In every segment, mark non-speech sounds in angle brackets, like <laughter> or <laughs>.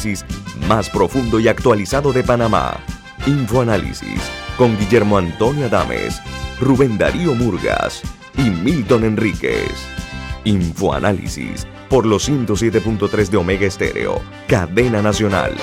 análisis más profundo y actualizado de Panamá. Infoanálisis con Guillermo Antonio Adames, Rubén Darío Murgas y Milton Enríquez. Infoanálisis por los 107.3 de Omega Estéreo, cadena nacional.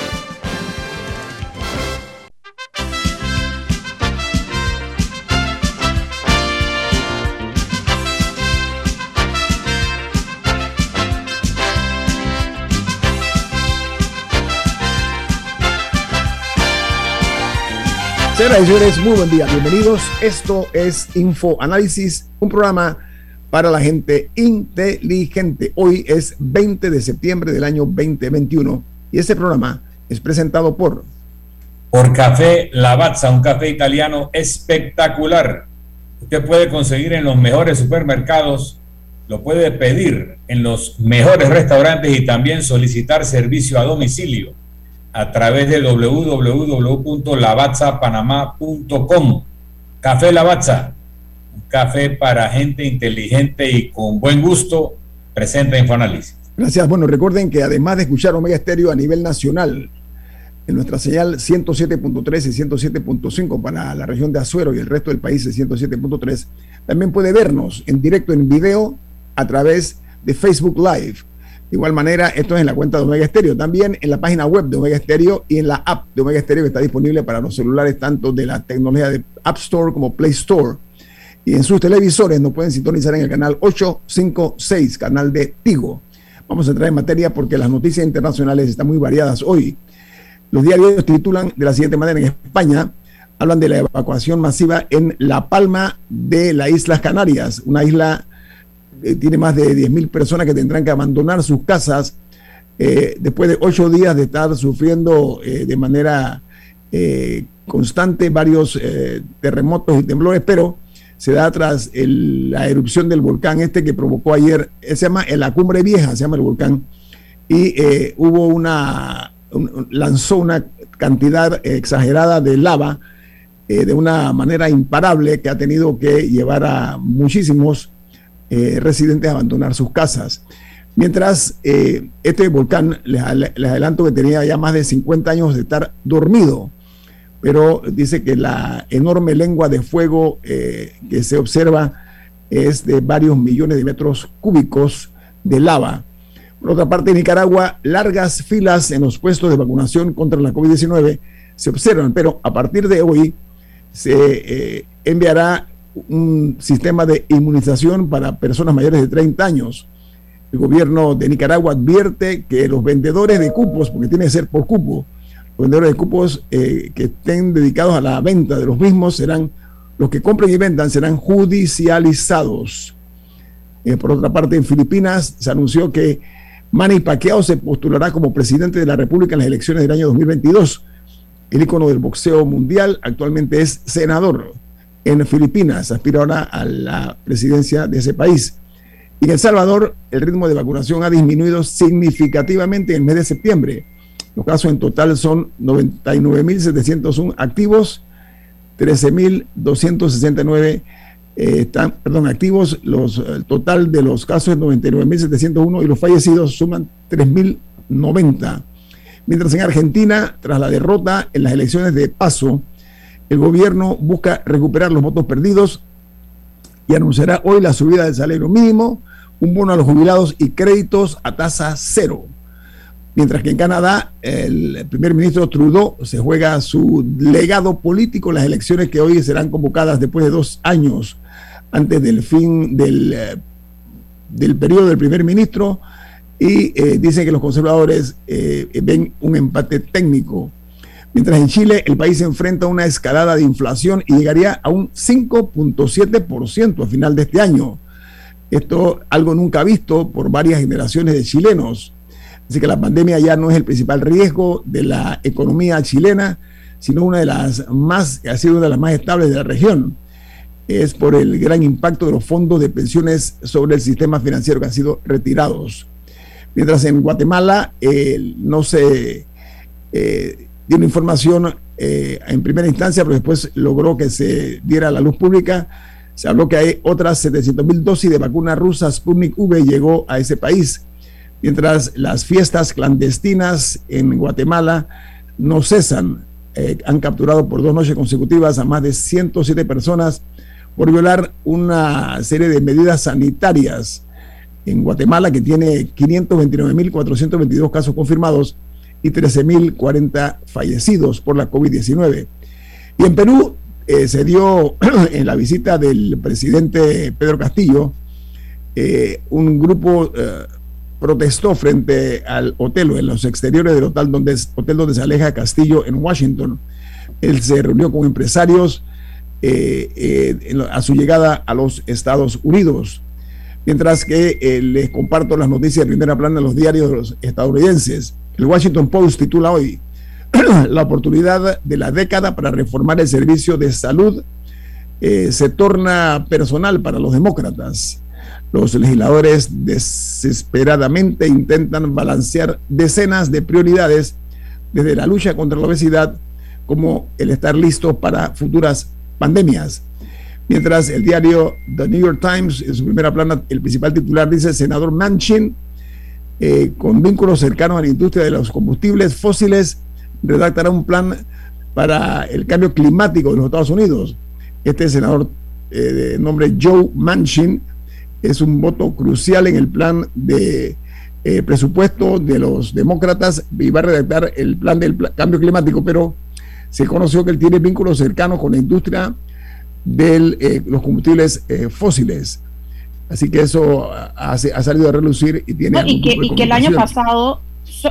Señoras y señores, muy buen día, bienvenidos. Esto es Info Análisis, un programa para la gente inteligente. Hoy es 20 de septiembre del año 2021 y este programa es presentado por... Por Café Lavazza, un café italiano espectacular. Usted puede conseguir en los mejores supermercados, lo puede pedir en los mejores restaurantes y también solicitar servicio a domicilio a través de www.lavazzapanamá.com. Café Lavazza, un café para gente inteligente y con buen gusto, presenta Infoanálisis. Gracias. Bueno, recuerden que además de escuchar Omega Estéreo a nivel nacional, en nuestra señal 107.3 y 107.5 para la región de Azuero y el resto del país es 107.3, también puede vernos en directo en video a través de Facebook Live de igual manera, esto es en la cuenta de Omega Stereo, también en la página web de Omega Stereo y en la app de Omega Stereo que está disponible para los celulares tanto de la tecnología de App Store como Play Store. Y en sus televisores nos pueden sintonizar en el canal 856, canal de Tigo. Vamos a entrar en materia porque las noticias internacionales están muy variadas hoy. Los diarios titulan de la siguiente manera en España, hablan de la evacuación masiva en La Palma de las Islas Canarias, una isla eh, tiene más de 10.000 personas que tendrán que abandonar sus casas eh, después de ocho días de estar sufriendo eh, de manera constante varios terremotos y temblores, pero se da tras la erupción del volcán este que provocó ayer, se llama la cumbre vieja, se llama el volcán, y hubo una, lanzó una cantidad exagerada de lava de una manera imparable que ha tenido que llevar a muchísimos eh, residentes a abandonar sus casas. Mientras eh, este volcán, les, adelanto que tenía ya más de 50 años de estar dormido, pero dice que la enorme lengua de fuego eh, que se observa es de varios millones de metros cúbicos de lava. Por otra parte, en Nicaragua, largas filas en los puestos de vacunación contra la COVID-19 se observan, pero a partir de hoy se enviará un sistema de inmunización para personas mayores de 30 años. El gobierno de Nicaragua advierte que los vendedores de cupos, porque tiene que ser por cupo, los vendedores de cupos eh, que estén dedicados a la venta de los mismos serán, los que compren y vendan serán judicializados. Eh, por otra parte, en Filipinas se anunció que Manny Pacquiao se postulará como presidente de la República en las elecciones del año 2022. El ícono del boxeo mundial actualmente es senador en Filipinas, aspira ahora a la presidencia de ese país. Y en El Salvador, el ritmo de vacunación ha disminuido significativamente en el mes de septiembre. Los casos en total son 99.701 activos, 13.269 eh, están, perdón, activos. Los, el total de los casos es 99.701 y los fallecidos suman 3.090. Mientras en Argentina, tras la derrota en las elecciones de paso, el gobierno busca recuperar los votos perdidos y anunciará hoy la subida del salario mínimo, un bono a los jubilados y créditos a tasa cero. Mientras que en Canadá el primer ministro Trudeau se juega su legado político en las elecciones que hoy serán convocadas después de dos años antes del fin del, eh, del periodo del primer ministro y eh, dicen que los conservadores eh, ven un empate técnico Mientras en Chile el país se enfrenta a una escalada de inflación y llegaría a un 5.7% a final de este año. Esto algo nunca visto por varias generaciones de chilenos. Así que la pandemia ya no es el principal riesgo de la economía chilena, sino una de las más, ha sido una de las más estables de la región. Es por el gran impacto de los fondos de pensiones sobre el sistema financiero que han sido retirados. Mientras en Guatemala no se eh, dio una información eh, en primera instancia, pero después logró que se diera a la luz pública. Se habló que hay otras 700 mil dosis de vacuna rusa Sputnik V llegó a ese país. mientras las fiestas clandestinas en Guatemala no cesan. Eh, han capturado por dos noches consecutivas a más de 107 personas por violar una serie de medidas sanitarias en Guatemala, que tiene 529.422 casos confirmados y 13.040 fallecidos por la COVID-19. Y en Perú eh, se dio <clears throat> en la visita del presidente Pedro Castillo, eh, un grupo eh, protestó frente al hotel, en los exteriores del hotel donde, hotel donde se aleja Castillo en Washington. Él se reunió con empresarios a su llegada a los Estados Unidos. Mientras que les comparto las noticias de primera plana de los diarios estadounidenses. El Washington Post titula hoy <clears throat> la oportunidad de la década para reformar el servicio de salud eh, se torna personal para los demócratas. Los legisladores desesperadamente intentan balancear decenas de prioridades desde la lucha contra la obesidad como el estar listo para futuras pandemias. Mientras el diario The New York Times, en su primera plana, el principal titular dice, senador Manchin, eh, con vínculos cercanos a la industria de los combustibles fósiles, redactará un plan para el cambio climático de los Estados Unidos. Este senador eh, de nombre Joe Manchin es un voto crucial en el plan de eh, presupuesto de los demócratas y va a redactar el plan del cambio climático, pero se conoció que él tiene vínculos cercanos con la industria de eh, los combustibles fósiles. Así que eso ha, salido a relucir y tiene... y, que, y que el año pasado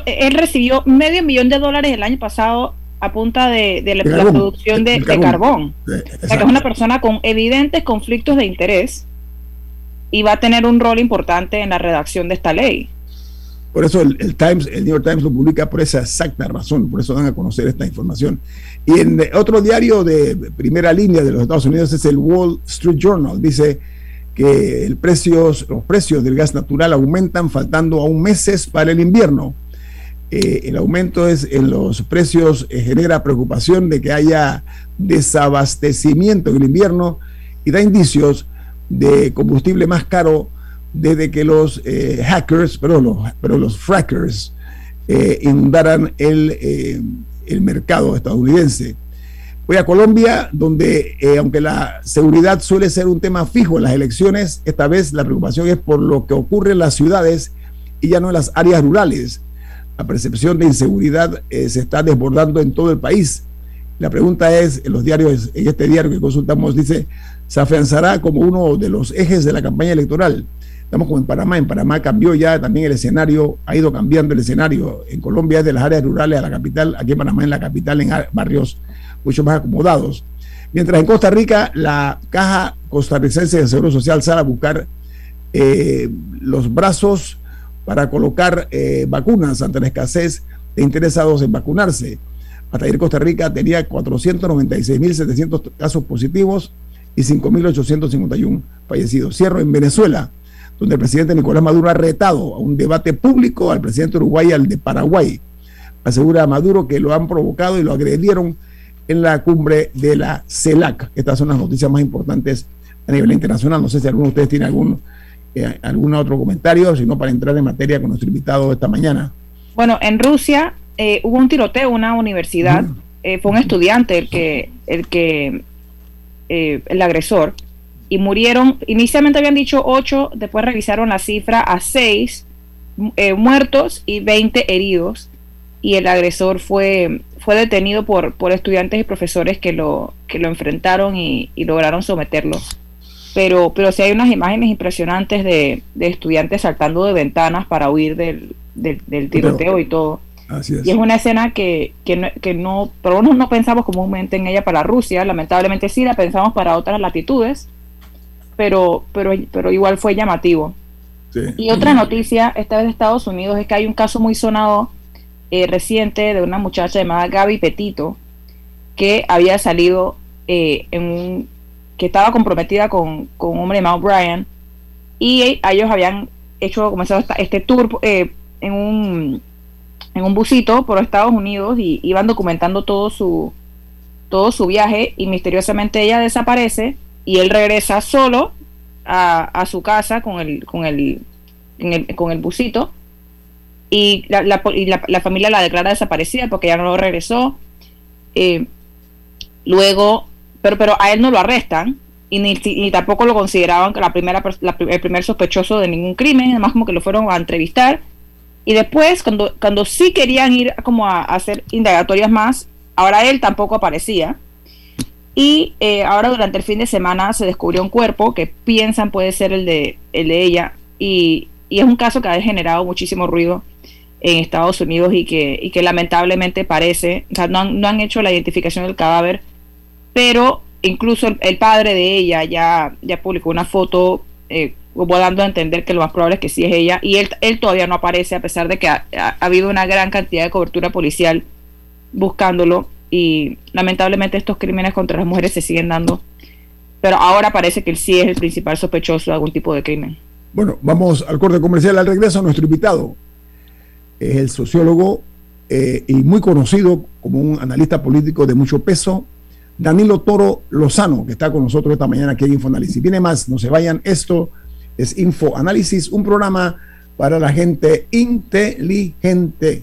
él recibió medio millón de dólares el año pasado a punta de, la, producción de, carbón. o sea que es una persona con evidentes conflictos de interés y va a tener un rol importante en la redacción de esta ley. Por eso el, Times, el New York Times lo publica por esa exacta razón, por eso dan a conocer esta información. Y en otro diario de primera línea de los Estados Unidos es el Wall Street Journal, dice que los precios del gas natural aumentan faltando aún meses para el invierno. Eh, el aumento es en los precios eh, genera preocupación de que haya desabastecimiento en el invierno y da indicios de combustible más caro desde que los eh, hackers, pero los, pero los frackers inundaran el, el, mercado estadounidense. Voy a Colombia, donde aunque la seguridad suele ser un tema fijo en las elecciones, esta vez la preocupación es por lo que ocurre en las ciudades y ya no en las áreas rurales la percepción de inseguridad eh, se está desbordando en todo el país. La pregunta es, en los diarios, en este diario que consultamos, dice, se afianzará como uno de los ejes de la campaña electoral. Estamos como en Panamá, en Panamá cambió ya también el escenario, ha ido cambiando el escenario. En Colombia es de las áreas rurales a la capital, aquí en Panamá en la capital, en barrios mucho más acomodados. Mientras en Costa Rica, la Caja Costarricense de Seguro Social sale a buscar eh, los brazos para colocar eh, vacunas ante la escasez de interesados en vacunarse. Hasta ayer Costa Rica tenía 496.700 casos positivos y 5.851 fallecidos. Cierro en Venezuela, donde el presidente Nicolás Maduro ha retado a un debate público al presidente Uruguay y al de Paraguay. Asegura Maduro que lo han provocado y lo agredieron en la cumbre de la CELAC. Estas son las noticias más importantes a nivel internacional. No sé si alguno de ustedes tiene algún eh, ¿Algún otro comentario? Sino para entrar en materia con nuestro invitado esta mañana. Bueno, en Rusia eh, hubo un tiroteo en una universidad. Eh, fue un estudiante el que, el que, el agresor. Y murieron, inicialmente habían dicho ocho, después revisaron la cifra a seis muertos y 20 heridos. Y el agresor fue, fue detenido por, por estudiantes y profesores que lo, que lo enfrentaron y, y lograron someterlo pero, pero sí hay unas imágenes impresionantes de, estudiantes saltando de ventanas para huir del, tiroteo y todo. Y es una escena que, que, no, que no, pero no pensamos comúnmente en ella para Rusia, lamentablemente sí la pensamos para otras latitudes, pero, pero, pero igual fue llamativo. Y otra noticia, esta vez de Estados Unidos, es que hay un caso muy sonado eh, reciente de una muchacha llamada Gaby Petito, que había salido eh, en un que estaba comprometida con, un hombre llamado Brian y ellos habían hecho comenzado este tour eh, en un en un busito por Estados Unidos y iban documentando todo su todo su viaje y misteriosamente ella desaparece y él regresa solo a, su casa con el con el, con el busito y la, la, familia la declara desaparecida porque ya no regresó. Eh, luego, pero, pero a él no lo arrestan y ni, tampoco lo consideraban la primera, el primer sospechoso de ningún crimen, además como que lo fueron a entrevistar. Y después, cuando, cuando sí querían ir como a, hacer indagatorias más, ahora él tampoco aparecía. Y eh, ahora durante el fin de semana se descubrió un cuerpo que piensan puede ser el de, el de ella. Y, y es un caso que ha generado muchísimo ruido en Estados Unidos y que, y que lamentablemente parece, o sea, no han, no han hecho la identificación del cadáver, pero incluso el, padre de ella ya, ya publicó una foto eh, dando a entender que lo más probable es que sí es ella y él, él todavía no aparece a pesar de que ha, habido una gran cantidad de cobertura policial buscándolo y lamentablemente estos crímenes contra las mujeres se siguen dando pero ahora parece que él sí es el principal sospechoso de algún tipo de crimen. Bueno, vamos al corte comercial al regreso. Nuestro invitado es el sociólogo eh, y muy conocido como un analista político de mucho peso, Danilo Toro Lozano, que está con nosotros esta mañana aquí en Infoanálisis. Viene más, no se vayan, esto es Infoanálisis, un programa para la gente inteligente.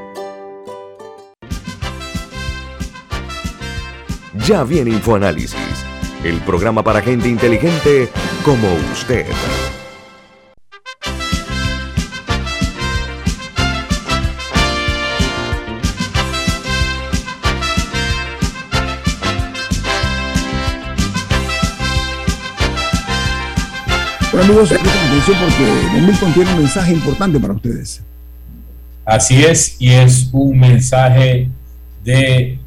Ya viene InfoAnálisis, el programa para gente inteligente como usted. Bueno amigos, presten atención porque Milton tiene un mensaje importante para ustedes. Así es, y es un mensaje de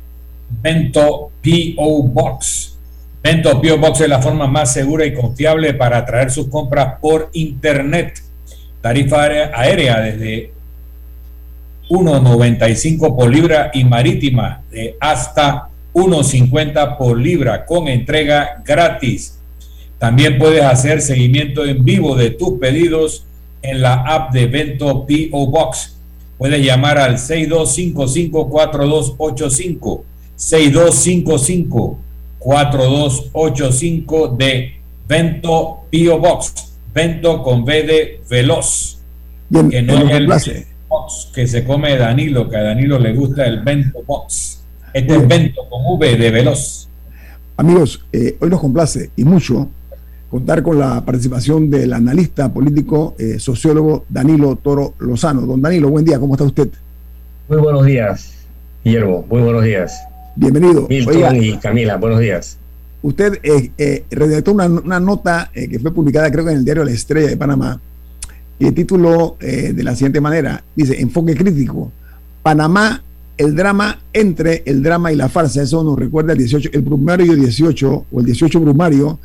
Bento PO Box. Bento PO Box es la forma más segura y confiable para atraer sus compras por internet. Tarifa aérea desde 1.95 por libra y marítima de hasta 1.50 por libra con entrega gratis. También puedes hacer seguimiento en vivo de tus pedidos en la app de Bento PO Box. Puedes llamar al 6255-4285 6255-4285 de Vento Pio Box. Vento con V de Veloz. que no es el box que se come Danilo, que a Danilo le gusta el Vento Box. Este es Vento con V de Veloz. Amigos, eh, hoy nos complace y mucho contar con la participación del analista político, eh, sociólogo Danilo Toro Lozano. Don Danilo, buen día, ¿cómo está usted? Muy buenos días, Guillermo, muy buenos días. Bienvenido. Milton y Camila, buenos días. Usted eh, eh, redactó una, nota eh, que fue publicada creo que en el diario La Estrella de Panamá y el título de la siguiente manera, dice, enfoque crítico, Panamá, el drama entre el drama y la farsa, eso nos recuerda el 18, el brumario 18 o el 18 brumario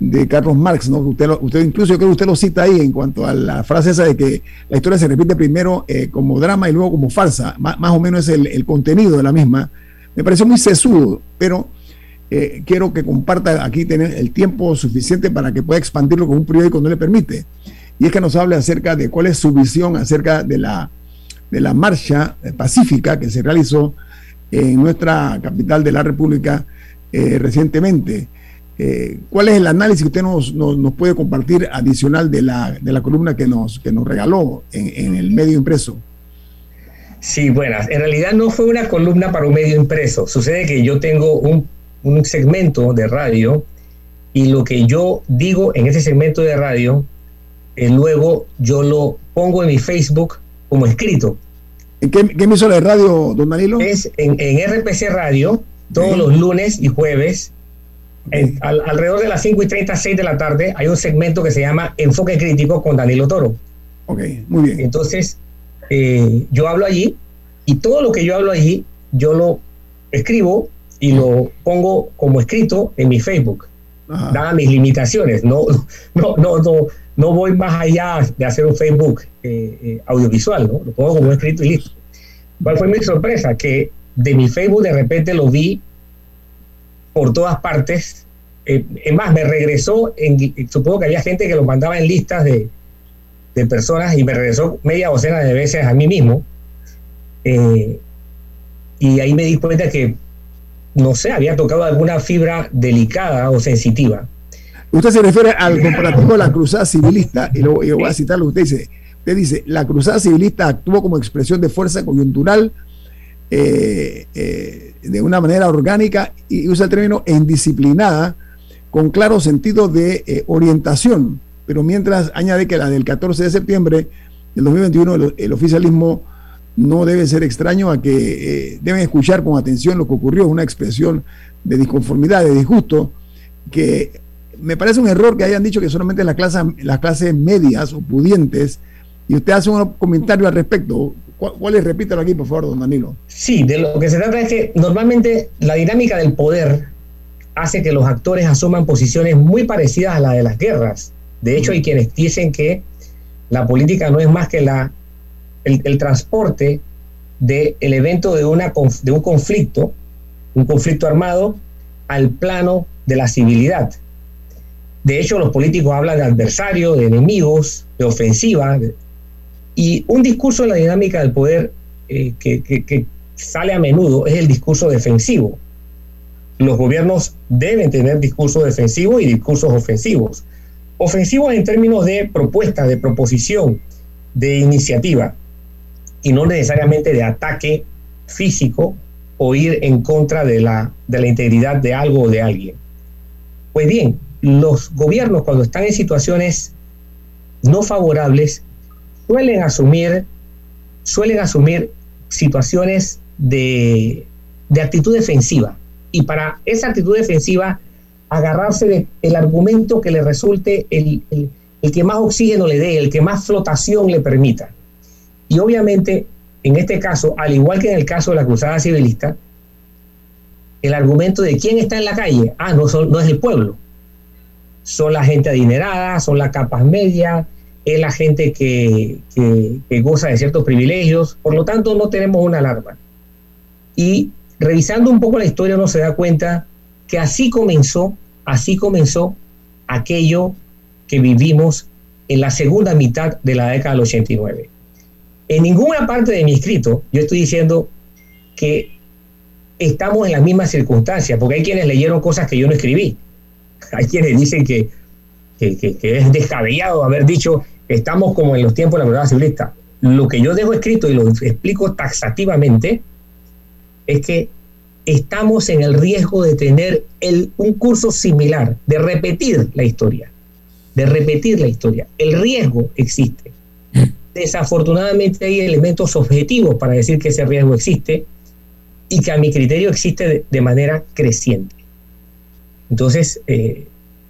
de Carlos Marx, ¿no? Usted, usted incluso yo creo que usted lo cita ahí en cuanto a la frase esa de que la historia se repite primero como drama y luego como farsa, más, o menos es el, el contenido de la misma me parece muy sesudo, pero eh, quiero que comparta aquí tener el tiempo suficiente para que pueda expandirlo con un periódico no le permite. Y es que nos hable acerca de cuál es su visión acerca de la, de la marcha pacífica que se realizó en nuestra capital de la República eh, recientemente. Eh, ¿Cuál es el análisis que usted nos, nos, puede compartir adicional de la, de la columna que nos, que nos regaló en el medio impreso? Sí, buenas. En realidad no fue una columna para un medio impreso. Sucede que yo tengo un, segmento de radio y lo que yo digo en ese segmento de radio eh, luego yo lo pongo en mi Facebook como escrito. ¿En qué, qué emisora de radio, don Danilo? Es en, RPC Radio, todos los lunes y jueves, alrededor de las 5 y 30, 6 de la tarde, hay un segmento que se llama Enfoque Crítico con Danilo Toro. Ok, muy bien. Entonces, eh, yo hablo allí y todo lo que yo hablo allí, yo lo escribo y lo pongo como escrito en mi Facebook, dadas mis limitaciones. No, <laughs> no, no, no, no voy más allá de hacer un Facebook eh, eh, audiovisual, ¿no? Lo pongo como escrito y listo. ¿Cuál fue mi sorpresa? Que de mi Facebook de repente lo vi por todas partes. Eh, es más, me regresó, en, supongo que había gente que lo mandaba en listas de, de personas y me regresó media docena de veces a mí mismo. y ahí me di cuenta que, no sé, había tocado alguna fibra delicada o sensitiva Usted se refiere al comparativo de la cruzada civilista, y lo, voy a citarlo, usted dice, usted dice, la cruzada civilista actuó como expresión de fuerza coyuntural eh, eh, de una manera orgánica y usa el término indisciplinada con claro sentido de eh, orientación, pero mientras añade que la del 14 de septiembre del 2021 el, el oficialismo no debe ser extraño a que deben escuchar con atención lo que ocurrió, una expresión de disconformidad, de disgusto, que me parece un error que hayan dicho que solamente las clases, las clases medias o pudientes, y usted hace un comentario al respecto. ¿Cuál es? Repítalo aquí, por favor, don Danilo. Sí, de lo que se trata es que normalmente la dinámica del poder hace que los actores asuman posiciones muy parecidas a la de las guerras. De hecho, hay quienes dicen que la política no es más que la, el, transporte del evento de, una, de un conflicto, un conflicto armado, al plano de la civilidad. De hecho, los políticos hablan de adversarios, de enemigos, de ofensiva. Y un discurso en la dinámica del poder eh, que, sale a menudo es el discurso defensivo. Los gobiernos deben tener discursos defensivos y discursos ofensivos. Ofensivos en términos de propuesta, de proposición, de iniciativa, y no necesariamente de ataque físico o ir en contra de la, de la integridad de algo o de alguien. Pues bien, los gobiernos cuando están en situaciones no favorables suelen asumir, suelen asumir situaciones de, actitud defensiva. Y para esa actitud defensiva, agarrarse del argumento que le resulte el, el que más oxígeno le dé, el que más flotación le permita. Y obviamente, en este caso, al igual que en el caso de la cruzada civilista, el argumento de quién está en la calle, ah, no, no es el pueblo, son la gente adinerada, son las capas medias, es la gente que, goza de ciertos privilegios, por lo tanto no tenemos una alarma. Y revisando un poco la historia uno se da cuenta que así comenzó, así comenzó aquello que vivimos en la segunda mitad de la década del 89. En ninguna parte de mi escrito yo estoy diciendo que estamos en las mismas circunstancias, porque hay quienes leyeron cosas que yo no escribí <laughs> hay quienes dicen que, es descabellado haber dicho estamos como en los tiempos de la verdad civilista. Lo que yo dejo escrito y lo explico taxativamente es que estamos en el riesgo de tener un curso similar, de repetir la historia, de repetir la historia. El riesgo existe. Desafortunadamente hay elementos objetivos para decir que ese riesgo existe y que a mi criterio existe de manera creciente. Entonces, eh,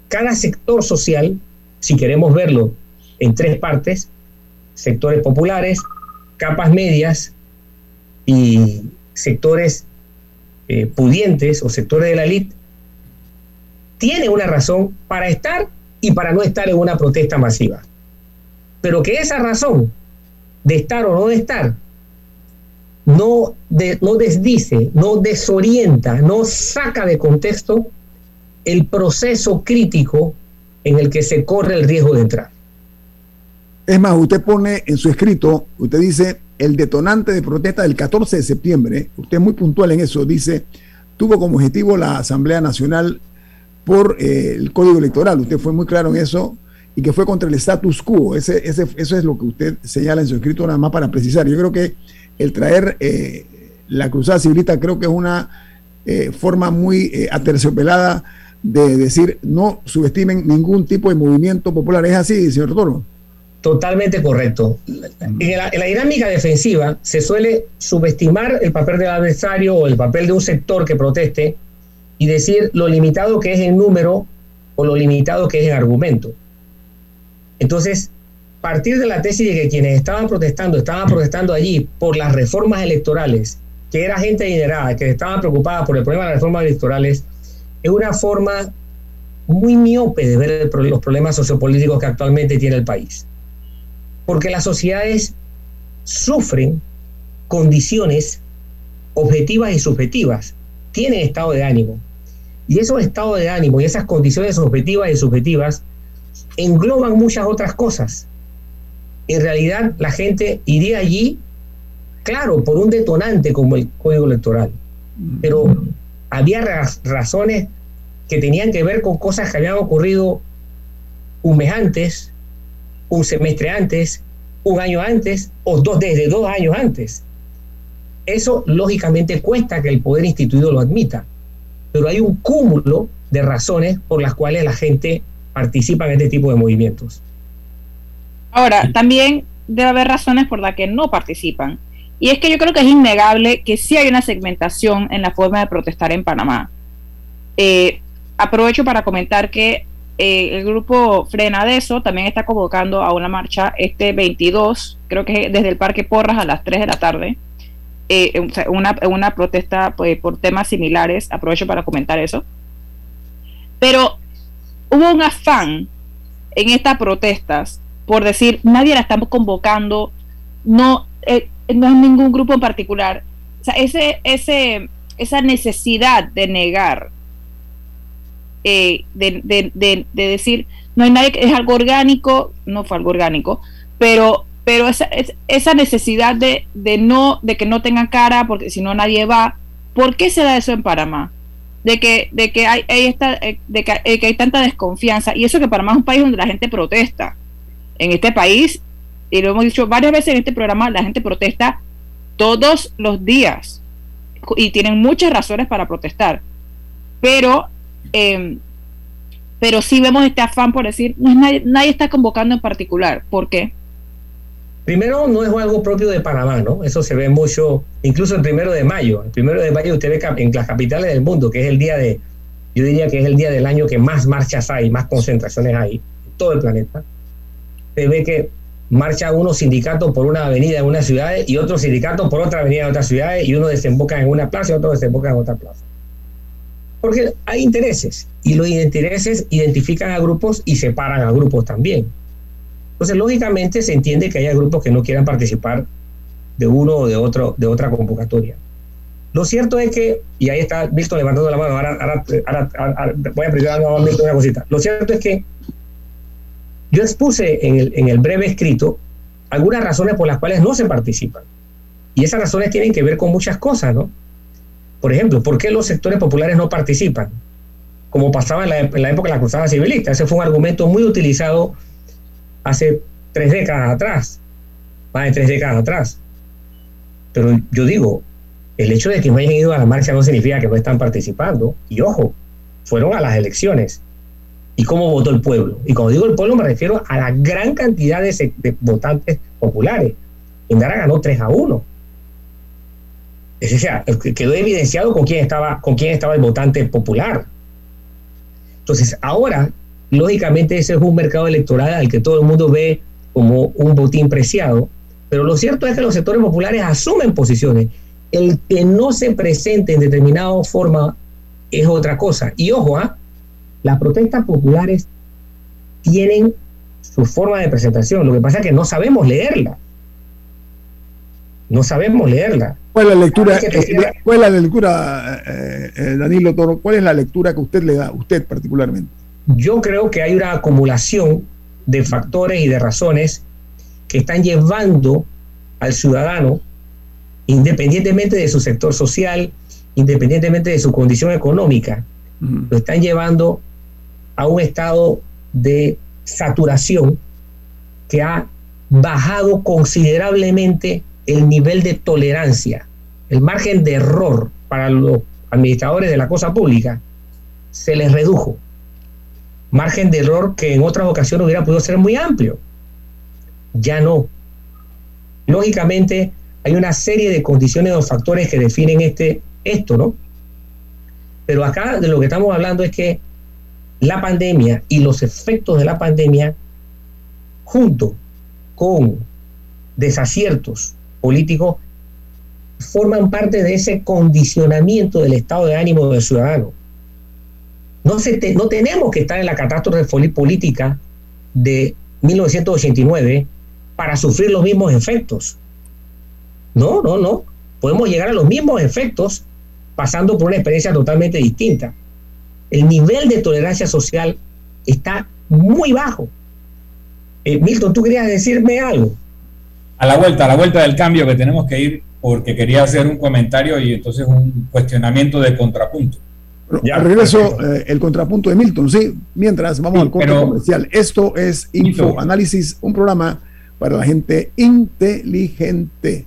cada sector social, si queremos verlo en tres partes, sectores populares, capas medias y sectores eh, pudientes o sectores de la élite, tiene una razón para estar y para no estar en una protesta masiva. Pero que esa razón de estar o no de estar no, no desdice, no desorienta, no saca de contexto el proceso crítico en el que se corre el riesgo de entrar. Es más, usted pone en su escrito, usted dice, el detonante de protesta del 14 de septiembre, usted es muy puntual en eso, dice, tuvo como objetivo la Asamblea Nacional por eh, el Código Electoral. Usted fue muy claro en eso y que fue contra el status quo. Ese, ese, eso es lo que usted señala en su escrito, nada más para precisar. Yo creo que el traer eh, la cruzada civilista creo que es una eh, forma muy aterciopelada de decir no subestimen ningún tipo de movimiento popular. ¿Es así, señor Toro? Totalmente correcto. En la, dinámica defensiva se suele subestimar el papel del adversario o el papel de un sector que proteste y decir lo limitado que es en número o lo limitado que es en argumento. Entonces, partir de la tesis de que quienes estaban protestando, estaban protestando allí por las reformas electorales, que era gente adinerada, que estaban preocupada por el problema de las reformas electorales, es una forma muy miope de ver los problemas sociopolíticos que actualmente tiene el país. Porque las sociedades sufren condiciones objetivas y subjetivas, tienen estado de ánimo. Y esos estados de ánimo y esas condiciones objetivas y subjetivas engloban muchas otras cosas. En realidad la gente iría allí, claro, por un detonante como el código electoral, pero había razones que tenían que ver con cosas que habían ocurrido un mes antes, un semestre antes, un año antes o dos desde dos años antes. Eso lógicamente cuesta que el poder instituido lo admita, pero hay un cúmulo de razones por las cuales la gente participa en este tipo de movimientos. Ahora, también debe haber razones por las que no participan. Y es que yo creo que es innegable que sí hay una segmentación en la forma de protestar en Panamá. Eh, aprovecho para comentar que eh, el grupo Frena de eso también está convocando a una marcha este 22, creo que desde el Parque Porras a las 3 de la tarde. Eh, una, una, protesta pues, por temas similares, aprovecho para comentar eso. Pero hubo un afán en estas protestas por decir, nadie la estamos convocando, no, eh, no es ningún grupo en particular. O sea, esa necesidad de negar eh, de, decir, no hay nadie, es algo orgánico, no fue algo orgánico, pero, pero esa, esa necesidad de, de, no, de que no tengan cara, porque si no nadie va, ¿por qué se da eso en Panamá? De que, de que hay, hay esta, eh, de que, eh, que hay tanta desconfianza, y eso que Panamá es un país donde la gente protesta. En este país, y lo hemos dicho varias veces en este programa, la gente protesta todos los días y tienen muchas razones para protestar. Pero Em, pero sí vemos este afán por decir, nadie, nadie, está convocando en particular. ¿Por qué? Primero, no es algo propio de Panamá, ¿no? Eso se ve mucho, incluso el primero de mayo. El primero de mayo usted ve en las capitales del mundo, que es el día de, yo diría que es el día del año que más marchas hay, más concentraciones hay, en todo el planeta. Se ve que marcha uno sindicato por una avenida en una ciudad y otro sindicato por otra avenida en otra ciudad y uno desemboca en una plaza y otro desemboca en otra plaza. Porque hay intereses y los intereses identifican a grupos y separan a grupos también. Entonces, lógicamente se entiende que haya grupos que no quieran participar de uno o de otro de otra convocatoria. Lo cierto es que, y ahí está Milton levantando la mano, ahora, voy a pedir a Milton una cosita. Lo cierto es que yo expuse en el, en el breve escrito algunas razones por las cuales no se participan. Y esas razones tienen que ver con muchas cosas, ¿no? Por ejemplo, ¿por qué los sectores populares no participan? Como pasaba en la, época de la cruzada civilista. Ese fue un argumento muy utilizado hace tres décadas atrás, más de tres décadas atrás. Pero yo digo, el hecho de que no hayan ido a la marcha no significa que no están participando. Y ojo, fueron a las elecciones. ¿Y cómo votó el pueblo? Y cuando digo el pueblo me refiero a la gran cantidad de, votantes populares. Indara ganó 3 a 1. Es decir, quedó evidenciado con quién estaba, con quién estaba el votante popular. Entonces, ahora, lógicamente, ese es un mercado electoral al que todo el mundo ve como un botín preciado, pero lo cierto es que los sectores populares asumen posiciones. El que no se presente en determinada forma es otra cosa. Y ojo, ¿ah? las protestas populares tienen su forma de presentación. Lo que pasa es que no sabemos leerla. No sabemos leerla. ¿Cuál es la lectura, eh, ¿cuál es la lectura eh, eh, Danilo Toro? ¿Cuál es la lectura que usted le da, usted particularmente? Yo creo que hay una acumulación de factores y de razones que están llevando al ciudadano, independientemente de su sector social, independientemente de su condición económica, lo están llevando a un estado de saturación que ha bajado considerablemente el nivel de tolerancia, el margen de error para los administradores de la cosa pública, se les redujo. Margen de error que en otras ocasiones hubiera podido ser muy amplio. ya no. Lógicamente, hay una serie de condiciones o factores que definen este, esto, ¿no? Pero acá de lo que estamos hablando es que la pandemia y los efectos de la pandemia, junto con desaciertos políticos, forman parte de ese condicionamiento del estado de ánimo del ciudadano. No, tenemos que estar en la catástrofe política de 1989 para sufrir los mismos efectos. No, no, no. Podemos llegar a los mismos efectos pasando por una experiencia totalmente distinta. El nivel de tolerancia social está muy bajo. Eh, Milton, ¿tú querías decirme algo? A la vuelta, a la vuelta del cambio que tenemos que ir porque quería hacer un comentario y entonces un cuestionamiento de contrapunto. ya, regreso eh, el contrapunto de Milton, sí. Mientras vamos al corte comercial. Esto es Info Análisis, un programa para la gente inteligente.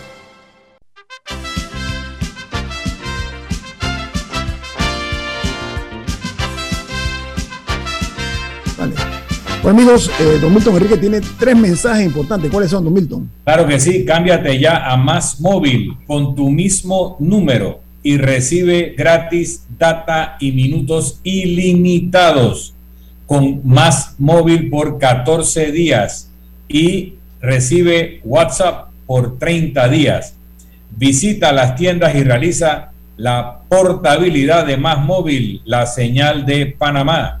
Pues amigos, eh, don Milton Enrique tiene tres mensajes importantes. ¿Cuáles son, don Milton? Claro que sí, cámbiate ya a Más Móvil con tu mismo número y recibe gratis data y minutos ilimitados con Más Móvil por 14 días y recibe WhatsApp por 30 días. Visita las tiendas y realiza la portabilidad de Más Móvil, la señal de Panamá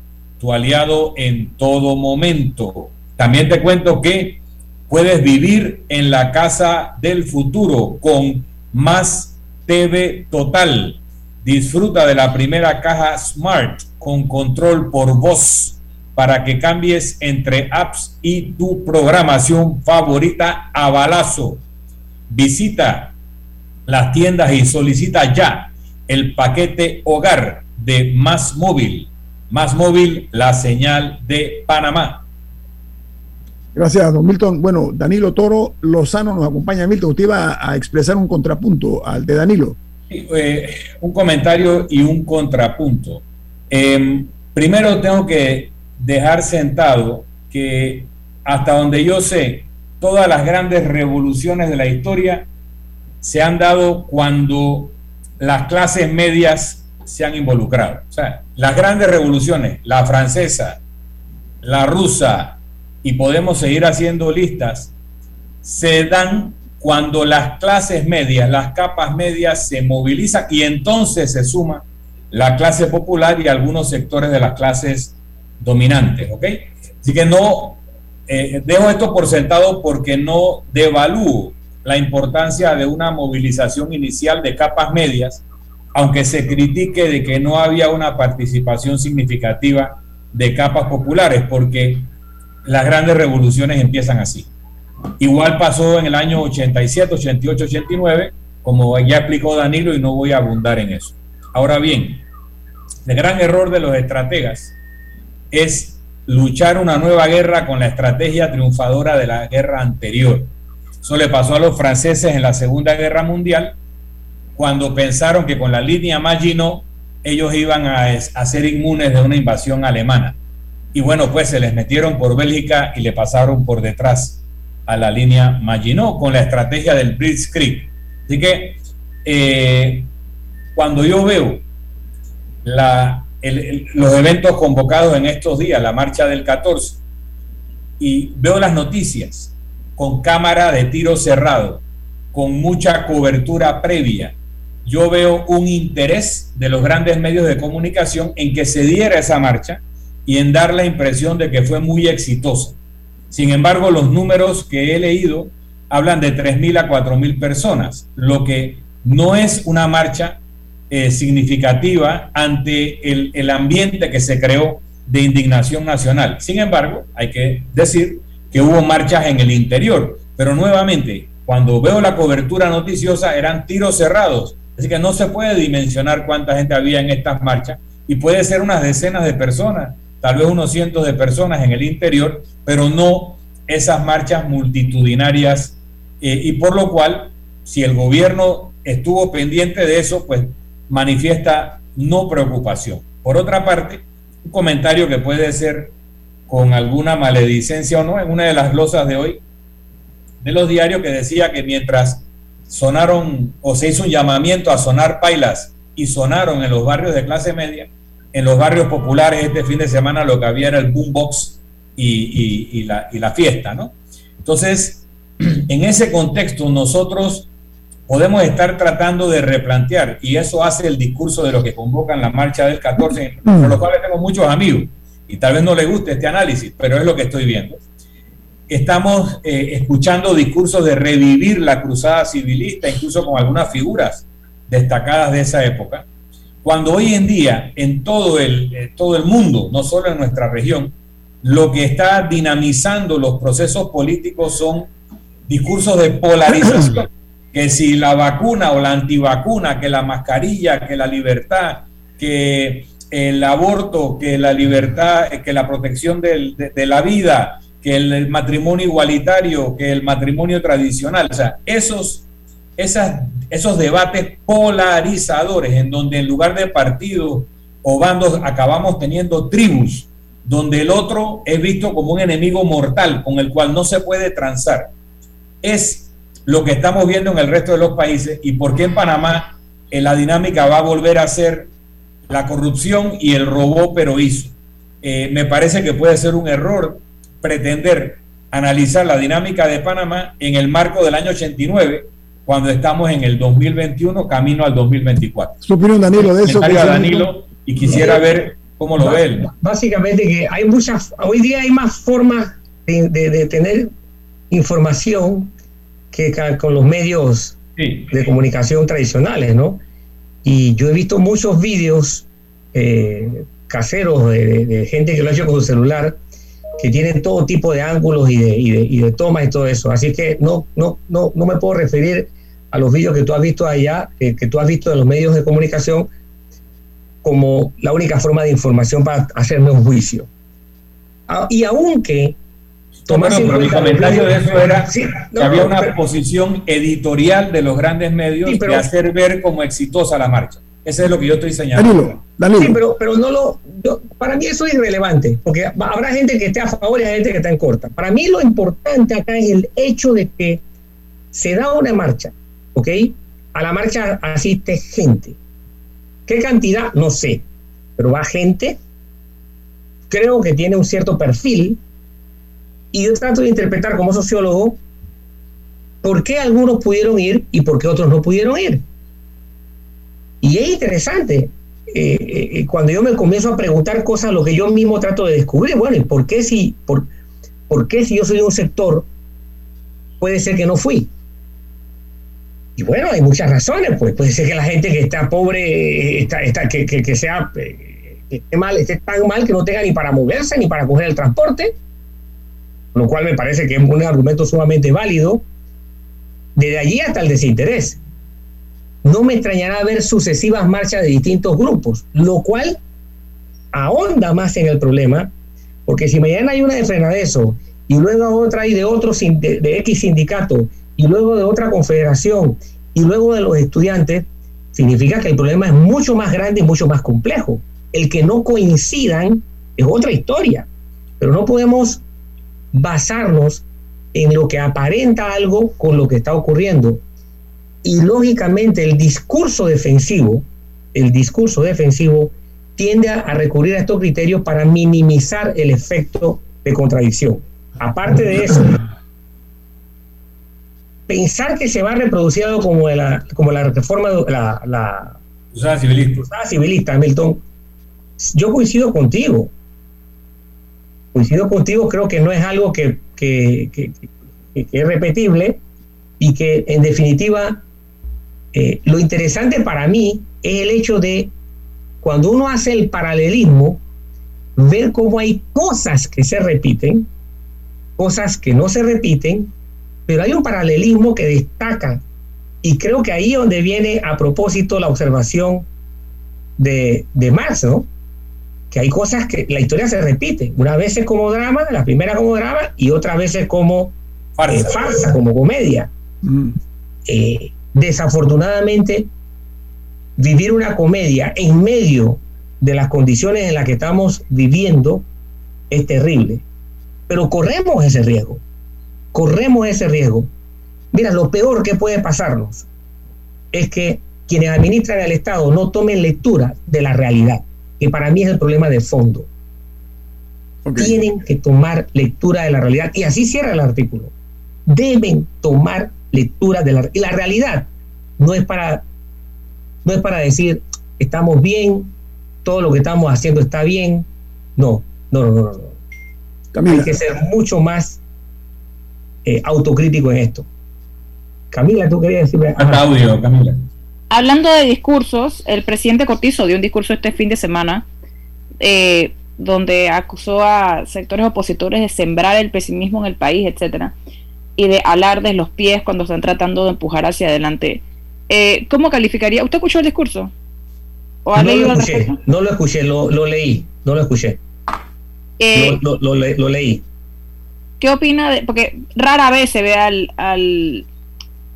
tu aliado en todo momento. También te cuento que puedes vivir en la casa del futuro con más TV total. Disfruta de la primera caja Smart con control por voz para que cambies entre apps y tu programación favorita a balazo. Visita las tiendas y solicita ya el paquete hogar de Más Móvil más móvil, la señal de Panamá. Gracias, don Milton. Bueno, Danilo Toro Lozano nos acompaña. Milton, usted iba a expresar un contrapunto al de Danilo. Eh, un comentario y un contrapunto. Em, primero tengo que dejar sentado que hasta donde yo sé, todas las grandes revoluciones de la historia se han dado cuando las clases medias se han involucrado. O sea, las grandes revoluciones, la francesa, la rusa, y podemos seguir haciendo listas, se dan cuando las clases medias, las capas medias se movilizan y entonces se suma la clase popular y algunos sectores de las clases dominantes, ¿ok? Así que no, eh, dejo esto por sentado porque no devalúo la importancia de una movilización inicial de capas medias aunque se critique de que no había una participación significativa de capas populares, porque las grandes revoluciones empiezan así. Igual pasó en el año 87, 88, 89, como ya explicó Danilo y no voy a abundar en eso. Ahora bien, el gran error de los estrategas es luchar una nueva guerra con la estrategia triunfadora de la guerra anterior. Eso le pasó a los franceses en la Segunda Guerra Mundial, cuando pensaron que con la línea Maginot ellos iban a, ser inmunes de una invasión alemana. Y bueno, pues se les metieron por Bélgica y le pasaron por detrás a la línea Maginot con la estrategia del Blitzkrieg. Así que eh, cuando yo veo los eventos convocados en estos días, la marcha del 14, y veo las noticias con cámara de tiro cerrado, con mucha cobertura previa, yo veo un interés de los grandes medios de comunicación en que se diera esa marcha y en dar la impresión de que fue muy exitosa. Sin embargo, los números que he leído hablan de 3.000 a 4.000 personas, lo que no es una marcha eh, significativa ante el, el ambiente que se creó de indignación nacional. Sin embargo, hay que decir que hubo marchas en el interior, pero nuevamente, cuando veo la cobertura noticiosa, eran tiros cerrados. Así que no se puede dimensionar cuánta gente había en estas marchas y puede ser unas decenas de personas, tal vez unos cientos de personas en el interior, pero no esas marchas multitudinarias. Eh, y por lo cual, si el gobierno estuvo pendiente de eso, pues manifiesta no preocupación. Por otra parte, un comentario que puede ser con alguna maledicencia o no, en una de las glosas de hoy de los diarios que decía que mientras sonaron o se hizo un llamamiento a sonar pailas y sonaron en los barrios de clase media, en los barrios populares este fin de semana lo que había era el boombox y, y, la, y la fiesta, ¿no? Entonces, <clears throat> en ese contexto nosotros podemos estar tratando de replantear, y eso hace el discurso de lo que convocan la marcha del 14, por lo cual tengo muchos amigos, y tal vez no les guste este análisis, pero es lo que estoy viendo. Estamos eh, escuchando discursos de revivir la cruzada civilista, incluso con algunas figuras destacadas de esa época, cuando hoy en día en todo el, eh, todo el mundo, no solo en nuestra región, lo que está dinamizando los procesos políticos son discursos de polarización <coughs> que si la vacuna o la antivacuna, que la mascarilla, que la libertad, que el aborto, que la libertad, que la protección de, la vida, que el, matrimonio igualitario, que el matrimonio tradicional, o sea, esos, esas, esos debates polarizadores en donde en lugar de partidos o bandos acabamos teniendo tribus, donde el otro es visto como un enemigo mortal con el cual no se puede transar. Es lo que estamos viendo en el resto de los países y por qué en Panamá en la dinámica va a volver a ser la corrupción y el robó pero hizo. Eh, me parece que puede ser un error pretender analizar la dinámica de Panamá en el marco del año 89 cuando estamos en el 2021 camino al 2024. Su opinión, Danilo, de eso. Danilo y quisiera ver cómo lo ve él. Básicamente que hay muchas, hoy día hay más formas de, de tener información que con los medios de comunicación tradicionales, ¿no? Y yo he visto muchos vídeos eh, caseros de, gente que lo ha hecho con su celular, que tienen todo tipo de ángulos y de, y de, tomas y todo eso. Así que no, no, no, no me puedo referir a los vídeos que tú has visto allá, que tú has visto en los medios de comunicación, como la única forma de información para hacerme un juicio. Ah, y aunque pero mi comentario de eso era que había una posición editorial de los grandes medios de hacer ver como exitosa la marcha. Eso es lo que yo estoy señalando. Sí, pero, pero no lo. para mí eso es irrelevante, porque habrá gente que esté a favor y hay gente que está en contra. Para mí lo importante acá es el hecho de que se da una marcha, ¿ok? A la marcha asiste gente. ¿Qué cantidad? No sé, pero va gente. Creo que tiene un cierto perfil y yo trato de interpretar como sociólogo por qué algunos pudieron ir y por qué otros no pudieron ir. Y es interesante, eh, eh, cuando yo me comienzo a preguntar cosas, lo que yo mismo trato de descubrir, bueno, ¿y por qué si, por, por qué si yo soy de un sector, puede ser que no fui? Y bueno, hay muchas razones, pues puede ser que la gente que está pobre, está, está, que, que, que sea, eh, que esté mal, esté tan mal que no tenga ni para moverse, ni para coger el transporte, lo cual me parece que es un argumento sumamente válido, desde allí hasta el desinterés. No me extrañará ver sucesivas marchas de distintos grupos, lo cual ahonda más en el problema, porque si mañana hay una de Frenadeso y luego otra hay de otro de X sindicato y luego de otra confederación y luego de los estudiantes, significa que el problema es mucho más grande y mucho más complejo. El que no coincidan es otra historia, pero no podemos basarnos en lo que aparenta algo con lo que está ocurriendo. Y lógicamente el discurso defensivo, el discurso defensivo tiende a, recurrir a estos criterios para minimizar el efecto de contradicción. Aparte de eso, pensar que se va a reproducir algo como la, como la reforma, la, la civilista. civilista, Milton, yo coincido contigo. Coincido contigo, creo que no es algo que, que, es repetible y que en definitiva eh, lo interesante para mí es el hecho de cuando uno hace el paralelismo, ver cómo hay cosas que se repiten, cosas que no se repiten, pero hay un paralelismo que destaca. Y creo que ahí es donde viene a propósito la observación de, de Marx, ¿no? Que hay cosas que la historia se repite. Una vez es como drama, la primera como drama, y otras veces como eh, farsa, como comedia. Mm. Eh, desafortunadamente, vivir una comedia en medio de las condiciones en las que estamos viviendo es terrible. Pero corremos ese riesgo. Corremos ese riesgo. Mira, lo peor que puede pasarnos es que quienes administran el Estado no tomen lectura de la realidad, que para mí es el problema de fondo. Tienen que tomar lectura de la realidad. Y así cierra el artículo. Deben tomar lectura de la, y la realidad. No es para no es para decir estamos bien, todo lo que estamos haciendo está bien. No, no, no, no. no. Hay que ser mucho más eh, autocrítico en esto. Camila, tú querías decirme. audio, Camila. Hablando de discursos, el presidente Cortizo dio un discurso este fin de semana eh, donde acusó a sectores opositores de sembrar el pesimismo en el país, etcétera, y de alardes los pies cuando están tratando de empujar hacia adelante eh, ¿cómo calificaría? ¿Usted escuchó el discurso? no, lo escuché, no lo escuché, lo, leí, no lo escuché. Eh, lo, leí. ¿Qué opina de.? Porque rara vez se ve al,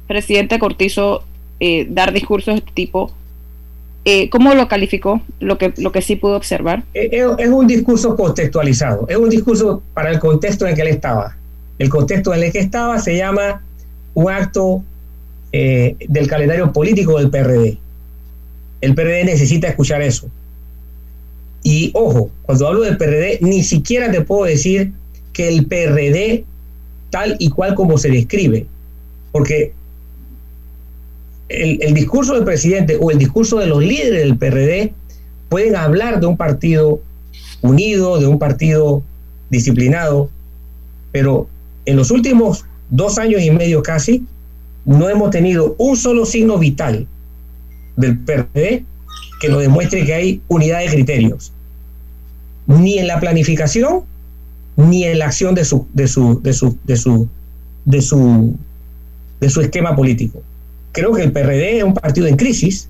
presidente Cortizo eh, dar discursos de este tipo. ¿Cómo lo calificó? Lo que, lo que sí pudo observar. Es, un discurso contextualizado. Es un discurso para el contexto en el que él estaba. El contexto en el que estaba se llama un acto eh, del calendario político del PRD. El PRD necesita escuchar eso. Y ojo, cuando hablo del PRD, ni siquiera te puedo decir que el PRD tal y cual como se describe, porque el, el, discurso del presidente o el discurso de los líderes del PRD pueden hablar de un partido unido, de un partido disciplinado, pero en los últimos dos años y medio casi, no hemos tenido un solo signo vital del PRD que nos demuestre que hay unidad de criterios, ni en la planificación, ni en la acción de su, de su, de su, de su, de su, de su esquema político. Creo que el PRD es un partido en crisis,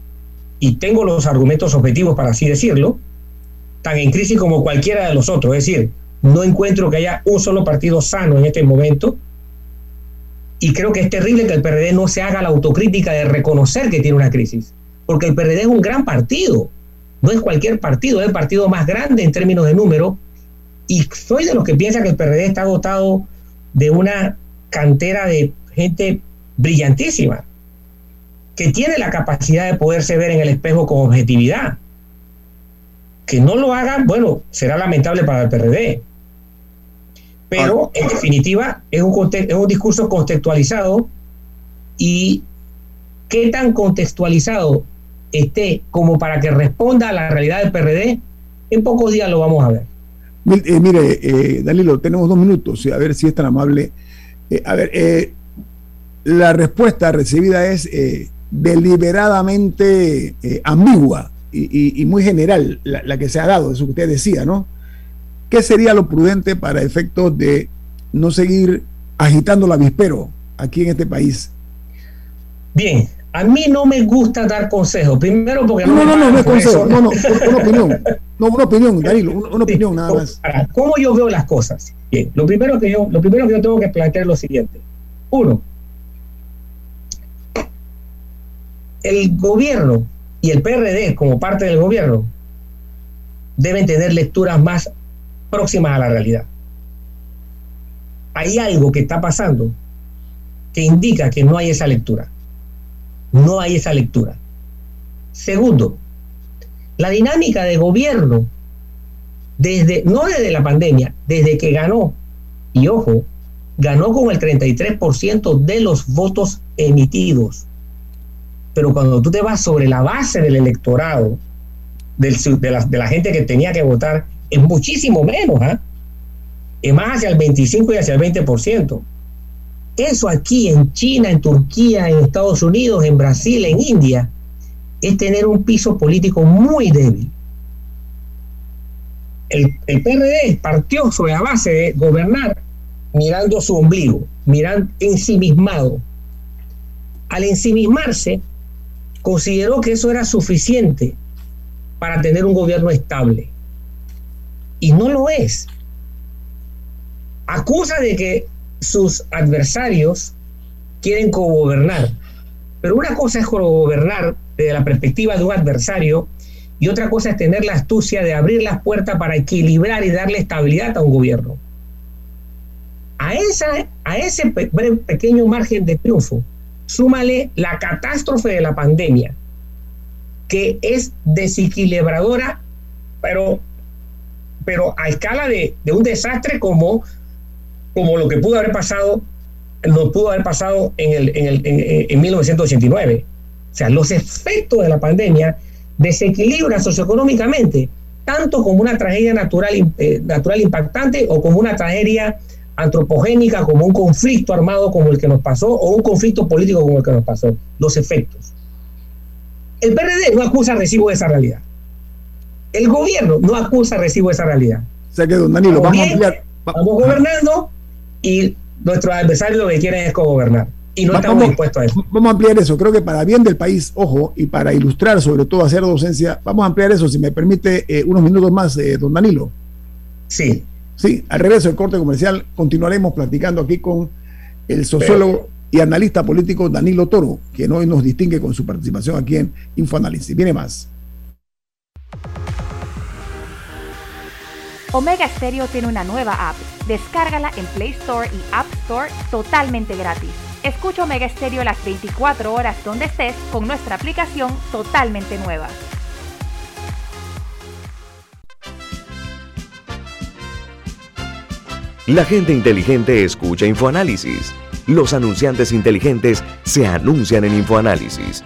y tengo los argumentos objetivos para así decirlo, tan en crisis como cualquiera de los otros. Es decir, no encuentro que haya un solo partido sano en este momento. Y creo que es terrible que el PRD no se haga la autocrítica de reconocer que tiene una crisis, porque el PRD es un gran partido, no es cualquier partido, es el partido más grande en términos de número, y soy de los que piensa que el PRD está dotado de una cantera de gente brillantísima, que tiene la capacidad de poderse ver en el espejo con objetividad. Que no lo hagan, bueno, será lamentable para el PRD, pero en definitiva es un, es un discurso contextualizado y qué tan contextualizado esté como para que responda a la realidad del PRD, en pocos días lo vamos a ver. Eh, mire, eh, Danilo, tenemos dos minutos, a ver si es tan amable. Eh, a ver, eh, la respuesta recibida es deliberadamente ambigua y, muy general, la, la, que se ha dado, eso que usted decía, ¿no? ¿Qué sería lo prudente para efectos de no seguir agitando la avispero aquí en este país? Bien, a mí no me gusta dar consejos. Primero porque no. No, no, no, no es consejo. No, no, una opinión. No, una opinión, Danilo, una, opinión nada más. ¿Cómo yo veo las cosas? Bien, lo primero que yo, lo primero que yo tengo que plantear es lo siguiente. Uno, el gobierno y el PRD como parte del gobierno deben tener lecturas más próximas a la realidad. Hay algo que está pasando que indica que no hay esa lectura. No hay esa lectura. Segundo, la dinámica de gobierno, desde, no desde la pandemia, desde que ganó, y ojo, ganó con el 33% de los votos emitidos. Pero cuando tú te vas sobre la base del electorado, de, la, de, la, gente que tenía que votar, es muchísimo menos, ¿ah? Es más hacia el 25 y hacia el 20%. Eso aquí en China, en Turquía, en Estados Unidos, en Brasil, en India, es tener un piso político muy débil. El, el PRD partió sobre la base de gobernar mirando su ombligo, mirando ensimismado. Al ensimismarse, consideró que eso era suficiente para tener un gobierno estable. Y no lo es. Acusa de que sus adversarios quieren cogobernar. Pero una cosa es cogobernar desde la perspectiva de un adversario y otra cosa es tener la astucia de abrir las puertas para equilibrar y darle estabilidad a un gobierno. A, esa, a ese pequeño margen de triunfo, súmale la catástrofe de la pandemia, que es desequilibradora, pero, pero a escala de, un desastre como como lo que pudo haber pasado, no pudo haber pasado en, el, en, el, en, 1989. O sea, los efectos de la pandemia desequilibran socioeconómicamente, tanto como una tragedia natural, eh, natural impactante o como una tragedia antropogénica, como un conflicto armado como el que nos pasó o un conflicto político como el que nos pasó. Los efectos. El PRD no acusa recibo de esa realidad. El gobierno no acusa recibo esa realidad. O sea que, don Danilo, vamos a ampliar. Vamos gobernando y nuestros adversarios lo que quieren es gobernar y no estamos dispuestos a eso. Vamos a ampliar eso, creo que para bien del país, ojo, y para ilustrar sobre todo hacer docencia, vamos a ampliar eso, si me permite eh, unos minutos más, eh, don Danilo. Sí. Sí, al regreso del corte comercial continuaremos platicando aquí con el sociólogo y analista político Danilo Toro, quien hoy nos distingue con su participación aquí en Infoanálisis. Viene más. Omega Stereo tiene una nueva app. Descárgala en Play Store y App Store totalmente gratis. Escucha Omega Stereo las 24 horas donde estés con nuestra aplicación totalmente nueva. La gente inteligente escucha InfoAnálisis. Los anunciantes inteligentes se anuncian en InfoAnálisis.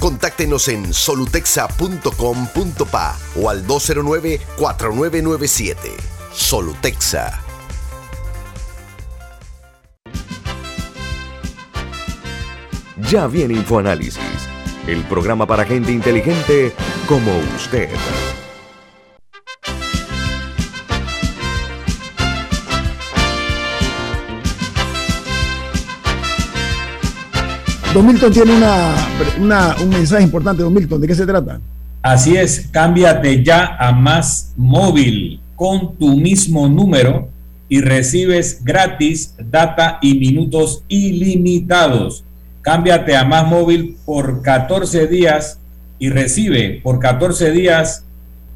Contáctenos en solutexa.com.pa o al 209-4997. Solutexa. Ya viene InfoAnálisis, el programa para gente inteligente como usted. Don Milton tiene una, un mensaje importante, Don Milton, ¿de qué se trata? Así es, cámbiate ya a Más Móvil con tu mismo número y recibes gratis data y minutos ilimitados. Cámbiate a Más Móvil por 14 días y recibe por 14 días